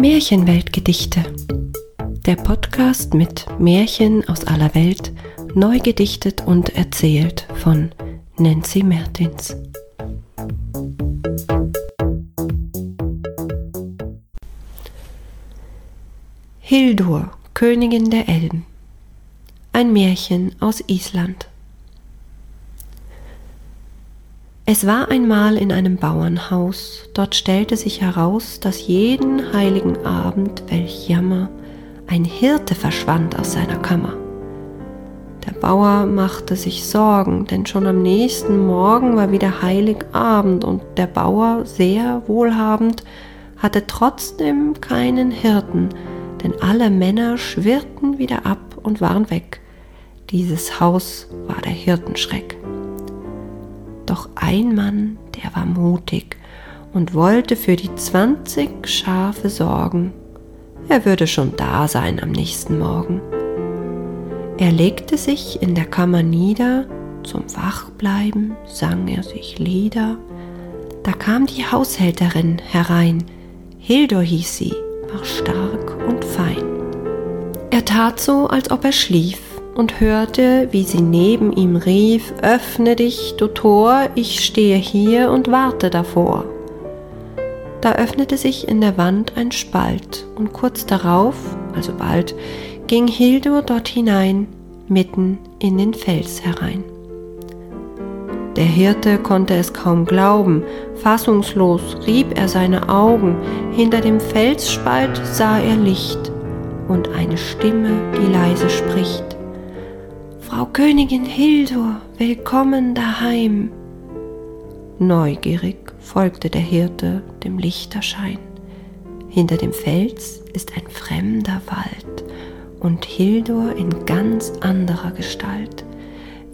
Märchenweltgedichte. Der Podcast mit Märchen aus aller Welt, neu gedichtet und erzählt von Nancy Mertins. Hildur, Königin der Elben. Ein Märchen aus Island. Es war einmal in einem Bauernhaus, dort stellte sich heraus, dass jeden heiligen Abend, welch Jammer, ein Hirte verschwand aus seiner Kammer. Der Bauer machte sich Sorgen, denn schon am nächsten Morgen war wieder Heiligabend und der Bauer, sehr wohlhabend, hatte trotzdem keinen Hirten, denn alle Männer schwirrten wieder ab und waren weg. Dieses Haus war der Hirtenschreck. Doch ein Mann, der war mutig und wollte für die zwanzig Schafe sorgen. Er würde schon da sein am nächsten Morgen. Er legte sich in der Kammer nieder, zum Wachbleiben sang er sich Lieder. Da kam die Haushälterin herein, Hildur hieß sie, war stark und fein. Er tat so, als ob er schlief, und hörte, wie sie neben ihm rief, Öffne dich, du Tor, ich stehe hier und warte davor. Da öffnete sich in der Wand ein Spalt, und kurz darauf, also bald, ging Hildur dort hinein, mitten in den Fels herein. Der Hirte konnte es kaum glauben, fassungslos rieb er seine Augen, hinter dem Felsspalt sah er Licht und eine Stimme, die leise spricht. Frau Königin Hildur, willkommen daheim. Neugierig folgte der Hirte dem Lichterschein. Hinter dem Fels ist ein fremder Wald und Hildur in ganz anderer Gestalt.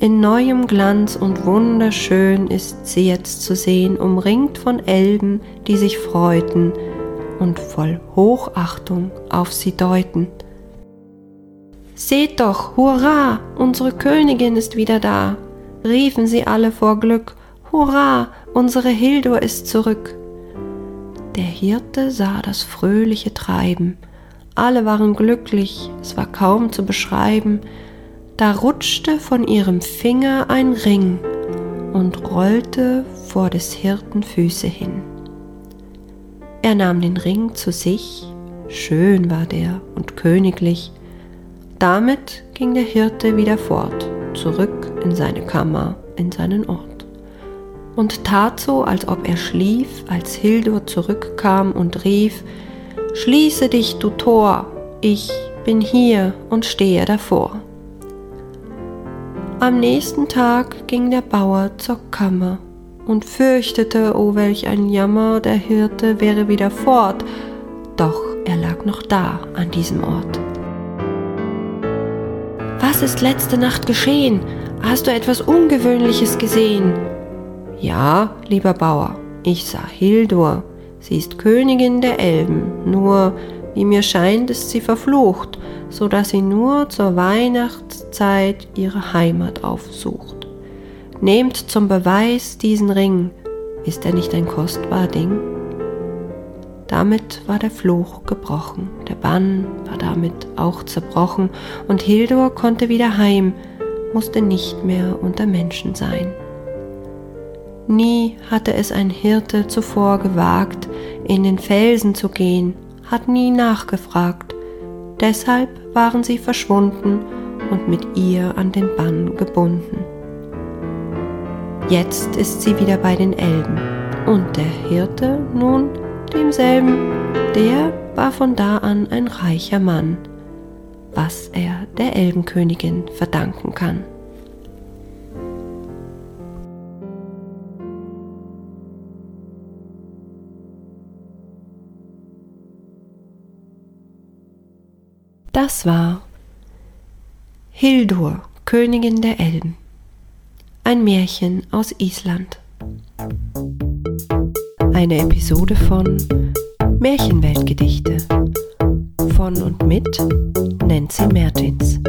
In neuem Glanz und wunderschön ist sie jetzt zu sehen, umringt von Elben, die sich freuten und voll Hochachtung auf sie deuten. Seht doch, hurra, unsere Königin ist wieder da, riefen sie alle vor Glück. Hurra, unsere Hildur ist zurück. Der Hirte sah das fröhliche Treiben, alle waren glücklich, es war kaum zu beschreiben, da rutschte von ihrem Finger ein Ring und rollte vor des Hirten Füße hin. Er nahm den Ring zu sich, schön war der und königlich, damit ging der Hirte wieder fort, zurück in seine Kammer, in seinen Ort, und tat so, als ob er schlief, als Hildur zurückkam und rief, Schließe dich, du Tor, ich bin hier und stehe davor. Am nächsten Tag ging der Bauer zur Kammer und fürchtete, oh welch ein Jammer, der Hirte wäre wieder fort, doch er lag noch da an diesem Ort. Was ist letzte Nacht geschehen? Hast du etwas Ungewöhnliches gesehen? Ja, lieber Bauer, ich sah Hildur. Sie ist Königin der Elben, nur, wie mir scheint, ist sie verflucht, so dass sie nur zur Weihnachtszeit ihre Heimat aufsucht. Nehmt zum Beweis diesen Ring, ist er nicht ein kostbar Ding? Damit war der Fluch gebrochen, der Bann war damit auch zerbrochen, und Hildur konnte wieder heim, musste nicht mehr unter Menschen sein. Nie hatte es ein Hirte zuvor gewagt, in den Felsen zu gehen, hat nie nachgefragt, deshalb waren sie verschwunden und mit ihr an den Bann gebunden. Jetzt ist sie wieder bei den Elben, und der Hirte nun demselben, der war von da an ein reicher Mann, was er der Elbenkönigin verdanken kann. Das war Hildur, Königin der Elben. Ein Märchen aus Island. Eine Episode von Märchenweltgedichte von und mit Nancy Mertins.